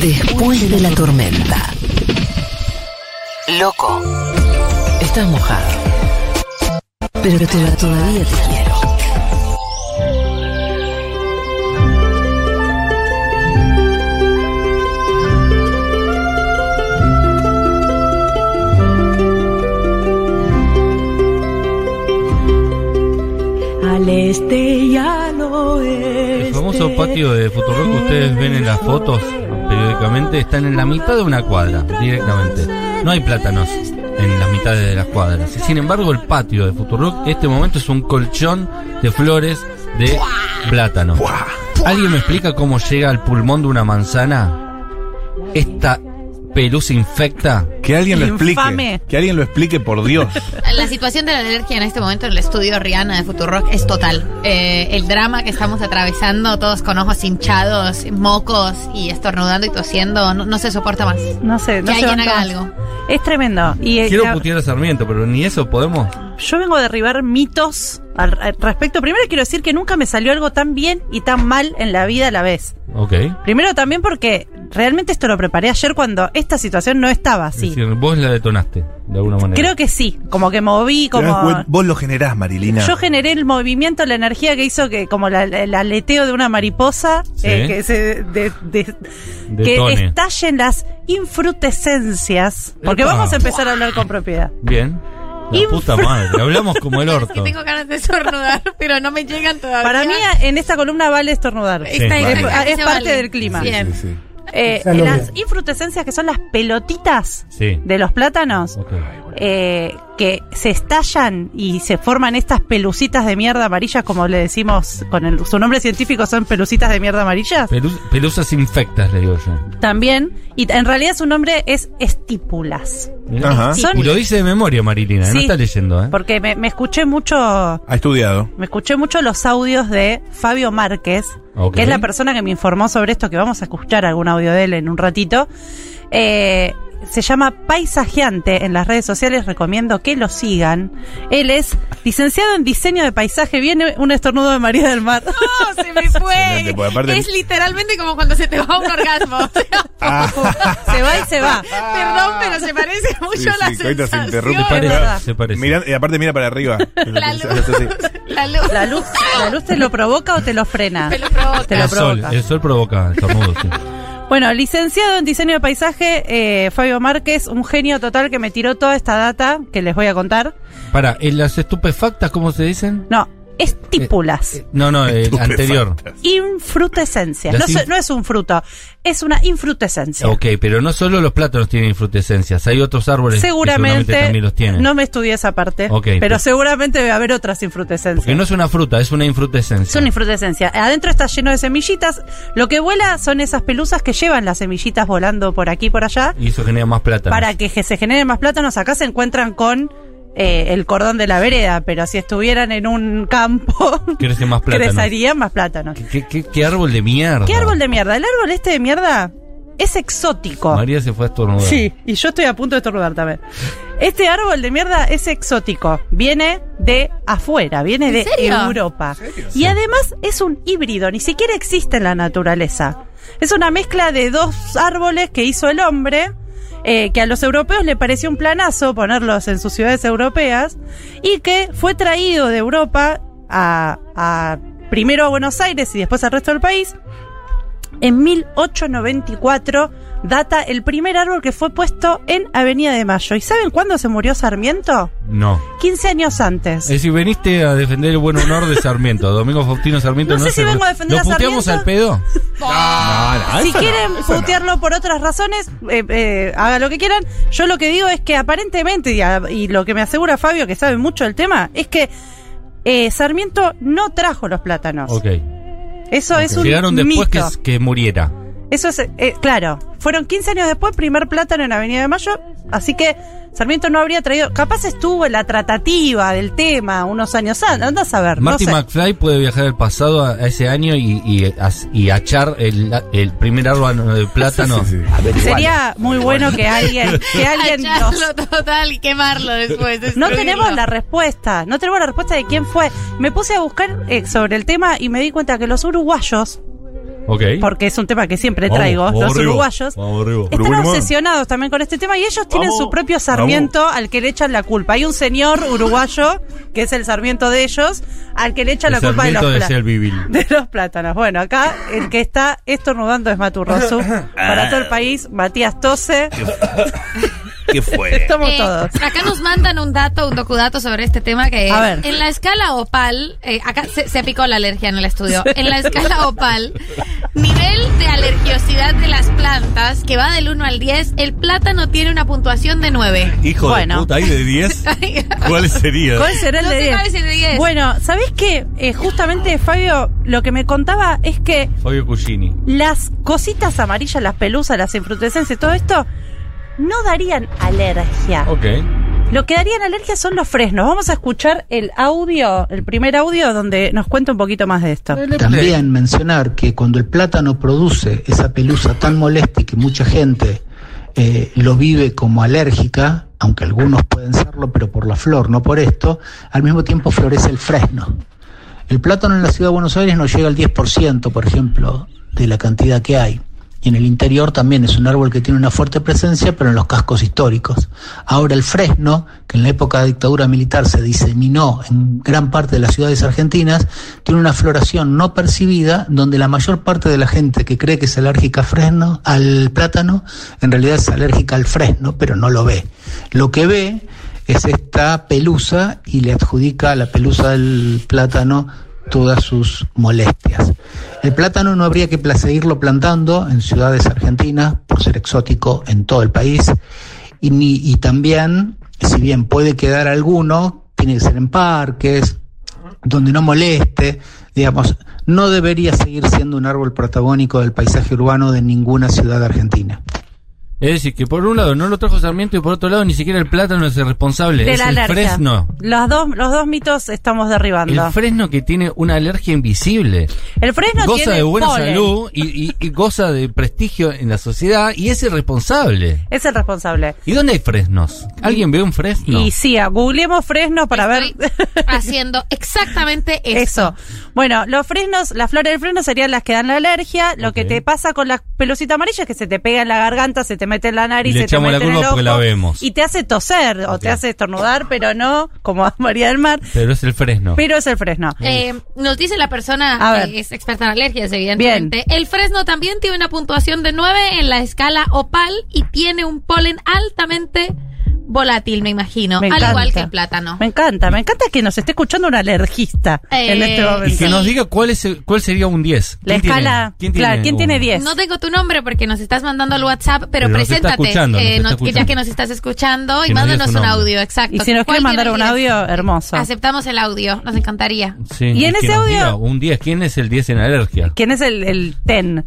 Después de la tormenta. Loco. Estás mojado. Pero te- todavía te quiero. Al este y al oeste. El famoso patio de Futurock que ustedes ven en las fotos están en la mitad de una cuadra, directamente. No hay plátanos en las mitades de las cuadras. Sin embargo, el patio de Futurock, este momento es un colchón de flores de plátano. ¿Alguien me explica cómo llega al pulmón de una manzana? Esta pelusa infecta. Que alguien lo Infame. explique. Que alguien lo explique, por Dios. La situación de la alergia en este momento en el estudio Rihanna de Futurock es total. Eh, el drama que estamos atravesando, todos con ojos hinchados, mocos y estornudando y tosiendo, no, no se soporta más. No sé, no que sé alguien banca haga más. algo. Es tremendo. Y eh, Quiero la- putear a Sarmiento, pero ni eso podemos. yo vengo a derribar mitos al, al respecto. Primero quiero decir que nunca me salió algo tan bien y tan mal en la vida a la vez. Ok. Primero también porque realmente esto lo preparé ayer cuando esta situación no estaba Es así. decir, vos la detonaste, de alguna manera. Creo que sí, como que moví, como... Vos lo generás, Marilina. Yo generé el movimiento, la energía que hizo que, como la- la- el aleteo de una mariposa, Sí. eh, que se de- de- que estallen las infrutescencias. Porque Epa. vamos a empezar a hablar con propiedad. Bien. La puta madre. Hablamos como el Que orto. tengo ganas de estornudar, pero no me llegan todavía. Para mí, en esta columna vale estornudar. Sí, Está vale. Es, es parte vale. del clima. Bien. Sí, sí. Eh, las infrutescencias, que son las pelotitas Sí. de los plátanos, Ok. eh, que se estallan y se forman estas pelucitas de mierda amarillas, como le decimos con el- su nombre científico, son pelucitas de mierda amarillas. Pelu- pelusas infectas, le digo yo. También, y en realidad su nombre es estípulas. Ajá. Son- Y lo dice de memoria, Marilina, ¿eh? no está leyendo, ¿eh? Porque me, me escuché mucho, Ha estudiado. me escuché mucho los audios de Fabio Márquez, Que es la persona que me informó sobre esto, que vamos a escuchar algún audio de él en un ratito. Eh, se llama Paisajeante en las redes sociales, recomiendo que lo sigan. Él es licenciado en diseño de paisaje, viene un estornudo de María del Mar. No, se me fue. aparte- Es literalmente como cuando se te va un orgasmo. Ah. se va y se va. Perdón, pero se parece mucho Sí, a la sí, ahorita se sensación. interrumpe. Parece, se parece. Mira, y aparte mira para arriba. La luz. La luz. ¿La luz, ¿La luz te lo provoca o te lo frena? Me lo provoca. Te lo el sol, provoca. el sol provoca estornudos, sí. Bueno, licenciado en diseño de paisaje, eh, Fabio Márquez, un genio total que me tiró toda esta data que les voy a contar. Para, ¿en las estupefactas cómo se dicen? No, estípulas. Eh, No, no, el Estupefactas. anterior. Infrutescencias. Las No, inf- es- no es un fruto, es una infrutescencia. Ok, pero no solo los plátanos tienen infrutescencias, hay otros árboles que Seguramente, también los tienen. no me estudié esa parte, Ok, pero pero- seguramente debe haber otras infrutescencias. Porque no es una fruta, es una infrutescencia. Es una infrutescencia. Adentro está lleno de semillitas. Lo que vuela son esas pelusas que llevan las semillitas volando por aquí y por allá. Y eso genera más plátanos. Para que se generen más plátanos, acá se encuentran con eh, el cordón de la vereda, pero si estuvieran en un campo, Crece más plátanos. crecerían más plátanos. ¿Qué, qué, qué árbol de mierda? ¿Qué árbol de mierda? El árbol este de mierda es exótico. María se fue a estornudar. Sí, y yo estoy a punto de estornudar también. Este árbol de mierda es exótico. Viene de afuera, viene de serio? Europa. Y además es un híbrido, ni siquiera existe en la naturaleza. Es una mezcla de dos árboles que hizo el hombre, eh, que a los europeos le pareció un planazo ponerlos en sus ciudades europeas, y que fue traído de Europa a, a primero a Buenos Aires y después al resto del país, en 1894 data el primer árbol que fue puesto en Avenida de Mayo. ¿Y saben cuándo se murió Sarmiento? No. 15 años antes. Es decir, veniste a defender el buen honor de Sarmiento. Domingo Faustino Sarmiento No no, sé si se- vengo a defender ¿Lo a puteamos al pedo? No, no, si quieren putearlo por otras razones, eh, eh, hagan lo que quieran. Yo lo que digo es que aparentemente, y, a- y lo que me asegura Fabio, que sabe mucho del tema, es que eh, Sarmiento no trajo los plátanos. Ok. Eso es un Llegaron después que muriera. Eso es, eh, claro, fueron 15 años después, primer plátano en Avenida de Mayo, así que Sarmiento no habría traído, capaz estuvo en la tratativa del tema unos años antes, anda a saber, Marty no sé. McFly puede viajar al pasado a, a ese año y, y, y achar el, el primer árbol de plátano. Sí, sí. Sería muy bueno que alguien, que alguien nos... Echarlo total y quemarlo después. No tenemos la respuesta, no tenemos la respuesta de quién fue. Me puse a buscar eh, sobre el tema y me di cuenta que los uruguayos Porque es un tema que siempre Vamos, traigo, vamos los arriba, uruguayos. Están Uruguay, obsesionados también con este tema y ellos tienen Vamos, su propio Sarmiento al que le echan la culpa. Hay un señor uruguayo que es el Sarmiento de ellos al que le echan El la culpa de los, de los plátanos. Bueno, acá el que está estornudando es Maturrosu. Para todo el país, Matías Tose. ¿Qué fue? Estamos Eh, todos. Acá nos mandan un dato, un docudato sobre este tema que A es, ver. en la escala opal, eh, acá se, se picó la alergia en el estudio, en la escala opal, nivel de alergiosidad de las plantas, que va del 1 al 10, el plátano tiene una puntuación de 9. Hijo Bueno. de puta, ¿hay de 10? ¿Cuál sería? ¿Cuál será el No de sé 10? cuál es el de 10. Bueno, ¿sabés qué? Eh, justamente Fabio lo que me contaba es que Fabio Cugini. las cositas amarillas, las pelusas, las infrutescencias, todo esto, no darían alergia. Ok. Lo que darían alergia son los fresnos. Vamos a escuchar el audio, el primer audio, donde nos cuenta un poquito más de esto. También mencionar que cuando el plátano produce esa pelusa tan molesta y que mucha gente eh, lo vive como alérgica, aunque algunos pueden serlo, pero por la flor, no por esto, al mismo tiempo florece el fresno. El plátano en la ciudad de Buenos Aires no llega al 10%, por ejemplo, de la cantidad que hay. Y en el interior también es un árbol que tiene una fuerte presencia, pero en los cascos históricos. Ahora el fresno, que en la época de dictadura militar se diseminó en gran parte de las ciudades argentinas, tiene una floración no percibida, donde la mayor parte de la gente que cree que es alérgica a fresno, al plátano, en realidad es alérgica al fresno, pero no lo ve. Lo que ve es esta pelusa y le adjudica a la pelusa del plátano todas sus molestias. El plátano no habría que seguirlo plantando en ciudades argentinas por ser exótico en todo el país y, ni, y también, si bien puede quedar alguno, tiene que ser en parques, donde no moleste, digamos, no debería seguir siendo un árbol protagónico del paisaje urbano de ninguna ciudad argentina. Es decir, que por un lado no lo trajo Sarmiento y por otro lado ni siquiera el plátano es el responsable. De es la el alergia. fresno. Los dos, los dos mitos estamos derribando. El fresno que tiene una alergia invisible. El fresno goza tiene de buena polen. salud y, y- y goza de prestigio en la sociedad y es el responsable. Es el responsable. ¿Y dónde hay fresnos? ¿Alguien ve un fresno? Y sí, googleemos fresno para Estoy ver haciendo exactamente eso. eso. Bueno, los fresnos, las flores del fresno serían las que dan la alergia. Lo que te pasa con la pelucita amarilla es que se te pega en la garganta, se te mete en la nariz, Y le se te echamos la mete en el culpa porque ojo la vemos. y te hace toser o te hace estornudar, pero no como a María del Mar. Pero es el fresno. Pero es el fresno. Eh, nos dice la A persona ver. que es experta en alergias, evidentemente. El fresno también tiene una puntuación de 9 en la escala opal y tiene un polen altamente volátil, me imagino. Me al encanta. igual que el plátano. Me encanta, me encanta que nos esté escuchando un alergista Eh, en este y momento. que Sí. nos diga cuál es el- cuál sería un 10. La ¿Quién tiene- escala, ¿Quién claro, ¿quién tiene 10? No tengo tu nombre porque nos estás mandando al WhatsApp, pero, Pero preséntate. eh, no- escuchando. ya que nos estás escuchando y Que mándanos un audio, exacto. Y si nos ¿Cuál quiere mandar tiene un audio, hermoso. Aceptamos el audio, nos encantaría. Sí, Y en que ese audio- un 10. ¿Quién es el 10 en alergia? ¿Quién es el, el TEN?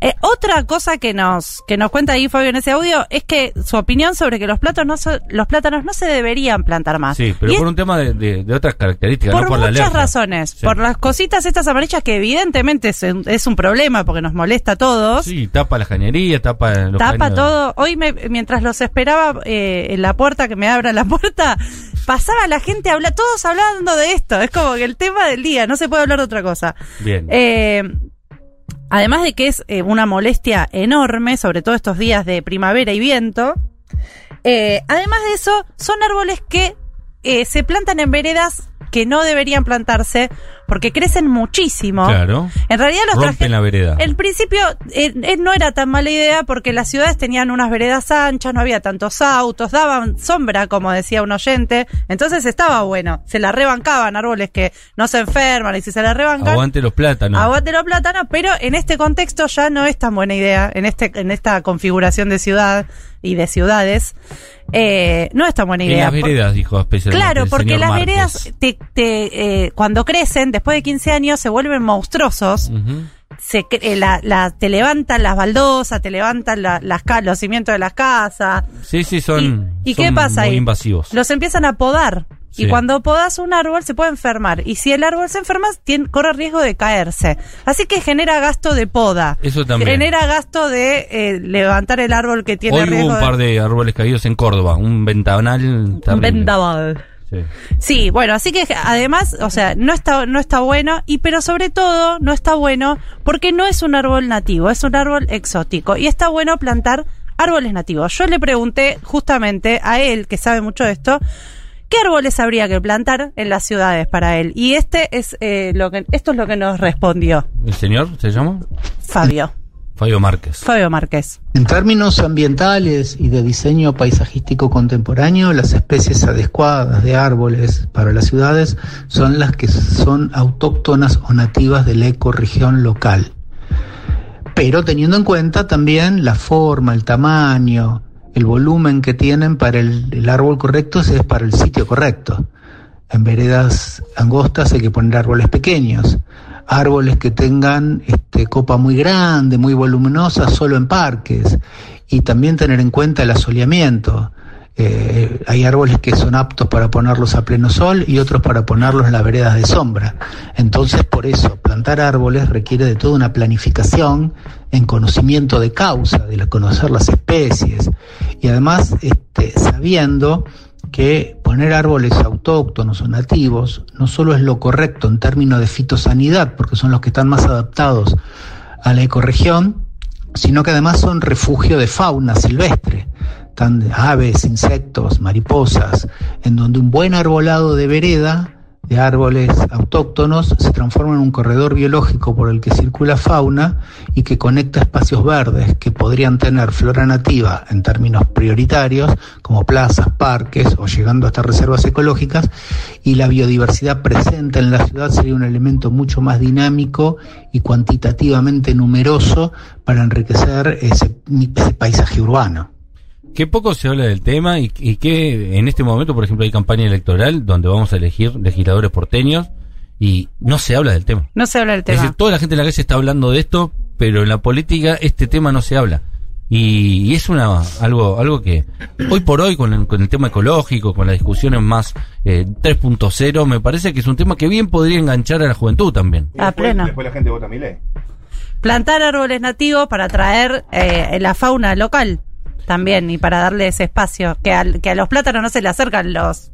Eh, otra cosa que nos, que nos cuenta ahí Fabio en ese audio es que su opinión sobre que los plátanos no, los plátanos no se deberían plantar más. Sí, pero Y por es un tema de, de- de otras características, por no por la muchas razones. Sí. Por las cositas estas amarillas que evidentemente es, un- es un problema porque nos molesta a todos. Sí, tapa la cañería, tapa los Tapa caños. todo. Hoy, me- mientras los esperaba eh, en la puerta, que me abran la puerta, pasaba la gente habla, todos hablando de esto. Es como que el tema del día, no se puede hablar de otra cosa. Bien. Eh, además de que es eh, una molestia enorme, sobre todo estos días de primavera y viento. Eh, además de eso, son árboles que eh, se plantan en veredas que no deberían plantarse porque crecen muchísimo. Claro. En realidad los Rompen traje- la vereda. En principio eh, eh, no era tan mala idea porque las ciudades tenían unas veredas anchas, no había tantos autos, daban sombra, como decía un oyente, entonces estaba bueno. Se la rebancaban árboles que no se enferman y si se la rebancan, Aguante los plátanos. aguante los plátanos, pero en este contexto ya no es tan buena idea, en este en esta configuración de ciudad y de ciudades, eh, no es tan buena en idea. las Por- veredas, dijo especialmente. Claro, el porque señor las veredas te, te, eh, cuando crecen, después de 15 años, se vuelven monstruosos. Se, eh, la, la- te levantan las baldosas, te levantan la- las, los cimientos de las casas. Sí, sí, son. ¿Y, y son qué pasa muy ahí? invasivos. Los empiezan a podar. Sí. Y cuando podas un árbol se puede enfermar. Y si el árbol se enferma, tiene, corre riesgo de caerse. Así que genera gasto de poda. Eso también. Genera gasto de eh, levantar el árbol que tiene Hoy hubo un par de árboles caídos en Córdoba, un ventanal un terrible. Sí. Sí. Sí, bueno, así que además, o sea, no está, no está bueno, y pero sobre todo no está bueno porque no es un árbol nativo, es un árbol exótico. Y está bueno plantar árboles nativos. Yo le pregunté justamente a él, que sabe mucho de esto, ¿qué árboles habría que plantar en las ciudades para él? Y este es eh, lo que, esto es lo que nos respondió ¿El señor se llama? Fabio, Fabio Márquez. Fabio Márquez. En términos ambientales y de diseño paisajístico contemporáneo, las especies adecuadas de árboles para las ciudades son las que son autóctonas o nativas de la ecorregión local. Pero teniendo en cuenta también la forma, el tamaño, el volumen que tienen para el, árbol correcto, es para el sitio correcto. En veredas angostas hay que poner árboles pequeños, árboles que tengan este, copa muy grande, muy voluminosa, solo en parques, y también tener en cuenta el asoleamiento. Eh, hay árboles que son aptos para ponerlos a pleno sol y otros para ponerlos en las veredas de sombra. Entonces, por eso, plantar árboles requiere de toda una planificación en conocimiento de causa, de conocer las especies y además este, sabiendo que poner árboles autóctonos o nativos no solo es lo correcto en términos de fitosanidad, porque son los que están más adaptados a la ecorregión, sino que además son refugio de fauna silvestre, tan aves, insectos, mariposas, en donde un buen arbolado de vereda de árboles autóctonos se transforma en un corredor biológico por el que circula fauna y que conecta espacios verdes que podrían tener flora nativa en términos prioritarios, como plazas, parques o llegando hasta reservas ecológicas, y la biodiversidad presente en la ciudad sería un elemento mucho más dinámico y cuantitativamente numeroso para enriquecer ese, ese paisaje urbano. Qué poco se habla del tema y, y que en este momento, por ejemplo, hay campaña electoral donde vamos a elegir legisladores porteños y no se habla del tema. No se habla del Es tema. decir, toda la gente en la calle está hablando de esto, pero en la política este tema no se habla. Y, y es una algo algo que hoy por hoy con el, con el tema ecológico, con las discusiones más eh, 3.0, me parece que es un tema que bien podría enganchar a la juventud también. A pleno. Después la gente vota a mi ley. Plantar árboles nativos para atraer eh, la fauna local también y para darle ese espacio. Que, al- que a los plátanos no se le acercan los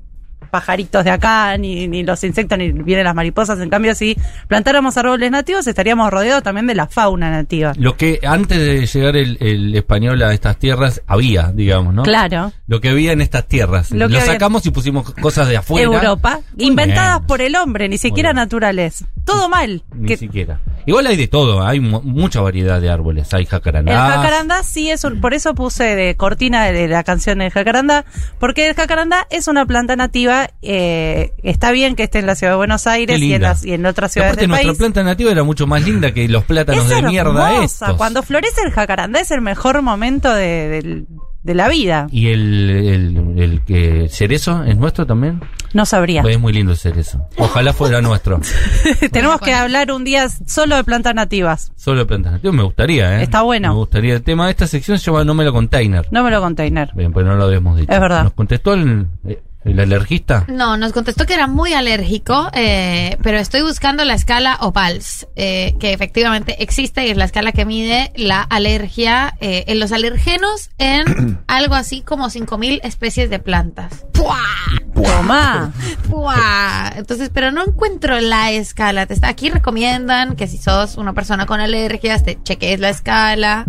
pajaritos de acá, ni, ni los insectos, ni vienen las mariposas. En cambio, si plantáramos árboles nativos, estaríamos rodeados también de la fauna nativa. Lo que antes de llegar el, el español a estas tierras había, digamos, ¿no? Claro. Lo que había en estas tierras. Lo Lo, que había- sacamos y pusimos cosas de afuera. Europa, Muy inventadas bien. por el hombre, ni siquiera bien. naturales. Todo mal. Ni Que- siquiera. Igual hay de todo, hay mu- mucha variedad de árboles. Hay El jacarandás. jacarandá sí es un, por eso puse de cortina de la canción del jacarandá, porque el jacarandá es una planta nativa, eh, está bien que esté en la ciudad de Buenos Aires y en, las, y en otras ciudades aparte del nuestra país. planta nativa era mucho más linda que los plátanos es de mierda estos. Cuando florece el jacarandá es el mejor momento de, del- de la vida. ¿Y el, el, el que cerezo es nuestro también? No sabría. Es muy lindo el cerezo. Ojalá fuera nuestro. Tenemos que hablar un día solo de plantas nativas. Solo de plantas nativas me gustaría, ¿eh? Está bueno. Me gustaría. El tema de esta sección se llama No me lo container. No me lo container. Bien, pues no lo habíamos dicho. Es verdad. ¿Nos contestó el, el alergista? No, nos contestó que era muy alérgico, eh, pero estoy buscando la escala OPALS, eh, que efectivamente existe y es la escala que mide la alergia eh, en los alergenos en algo así como 5.000 especies de plantas. ¡Pua! Tomá. ¡Pua! Entonces, pero no encuentro la escala. Te está, aquí recomiendan que si sos una persona con alergias, te cheques la escala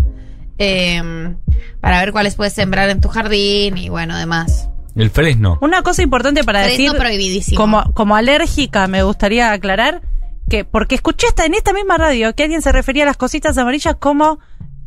eh, para ver cuáles puedes sembrar en tu jardín y bueno, demás. El fresno. Una cosa importante para Fresno decir, prohibidísimo. como, como alérgica, me gustaría aclarar que, porque escuché hasta en esta misma radio que alguien se refería a las cositas amarillas como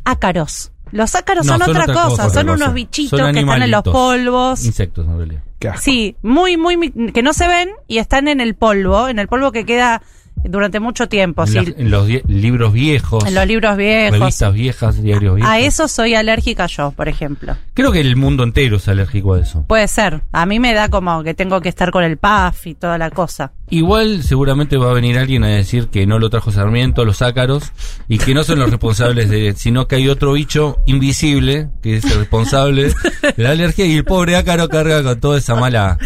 ácaros. Los ácaros No, son, otra, cosa, son cosa. unos bichitos Son que están en los polvos. Insectos, en realidad. Sí, muy, muy, mi- que no se ven y están en el polvo, en el polvo que queda durante mucho tiempo. En, sí. las- en los libros viejos. En los libros viejos. Revistas viejas, diarios viejos. A eso soy alérgica yo, por ejemplo. Creo que el mundo entero es alérgico a eso. Puede ser. A mí me da como que tengo que estar con el PAF y toda la cosa. Igual seguramente va a venir alguien a decir que no lo trajo Sarmiento, los ácaros, y que no son los responsables de, sino que hay otro bicho invisible que es el responsable de la alergia y el pobre ácaro carga con toda esa mala,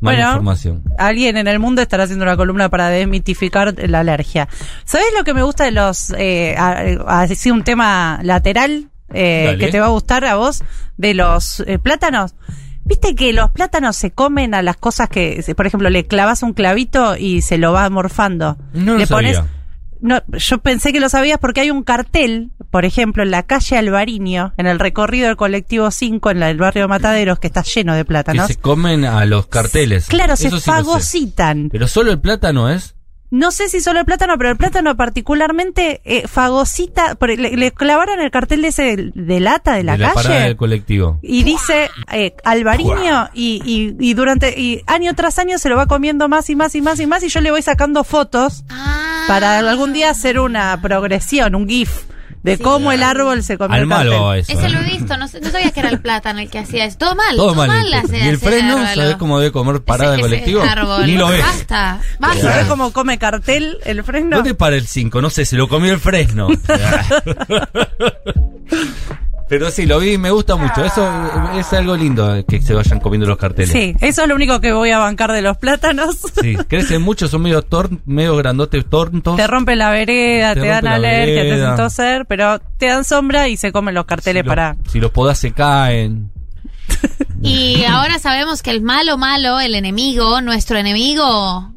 mala Bueno, información. Alguien en el mundo estará haciendo una columna para desmitificar la alergia. ¿Sabes lo que me gusta de los, eh, así un tema lateral eh, que te va a gustar a vos de los eh, plátanos? Viste que los plátanos se comen a las cosas que, por ejemplo, le clavas un clavito y se lo va morfando. No lo le sabía. no, yo pensé que lo sabías porque hay un cartel, por ejemplo, en la calle Alvariño, en el recorrido del colectivo 5, en la del barrio de Mataderos, que está lleno de Que plátanos. se comen a los carteles. Claro, se sí fagocitan. Pero solo el plátano es. No sé si solo el plátano, pero el plátano particularmente eh, fagocita. por- le, le clavaron el cartel ese de, de lata de la de la parada calle. del colectivo. Y dice eh, Alvariño y, y, y durante y año tras año se lo va comiendo más y más y más y más y yo le voy sacando fotos Ah. para algún día hacer una progresión, un GIF de Sí. cómo el árbol se comió Al el malo cartel. eso. Ese ¿eh? lo he visto, no, sé- no sabía que era el plátano el que hacía eso. Todo mal, Todo mal. hace- y el freno. ¿sabes cómo debe comer parada de colectivo? árbol. Ni lo ves. Basta, basta. ¿Sabes cómo come cartel el freno? ¿Dónde para el 5? No sé, se lo comió el fresno. Pero sí, lo vi y me gusta mucho. Eso es algo lindo que se vayan comiendo los carteles. Sí, eso es lo único que voy a bancar de los plátanos. Sí, crecen mucho, son medio, tor medio grandotes, tortos. Te rompen la vereda, Te te, dan alergia, te hacen toser, pero te dan sombra y se comen los carteles si, para... si los podás se caen. Y ahora sabemos que el malo malo, el enemigo, nuestro enemigo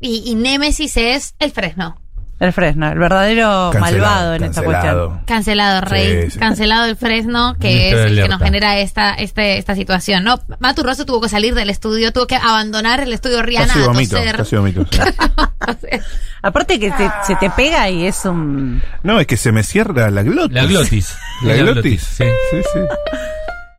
y, y Némesis es el fresno. El fresno, el verdadero Cancelado, malvado en esta cuestión. Cancelado, Rey. Sí, sí. Cancelado el Fresno, que es el que nos genera esta, este, esta situación. No, Matu Rosso tuvo que salir del estudio, tuvo que abandonar el estudio Rihanna Casi a vomito, toser. casi vomito. Aparte que te- se te pega y es un... No, es que se me cierra la glotis. La glotis. La La glotis. glotis, sí. sí, sí.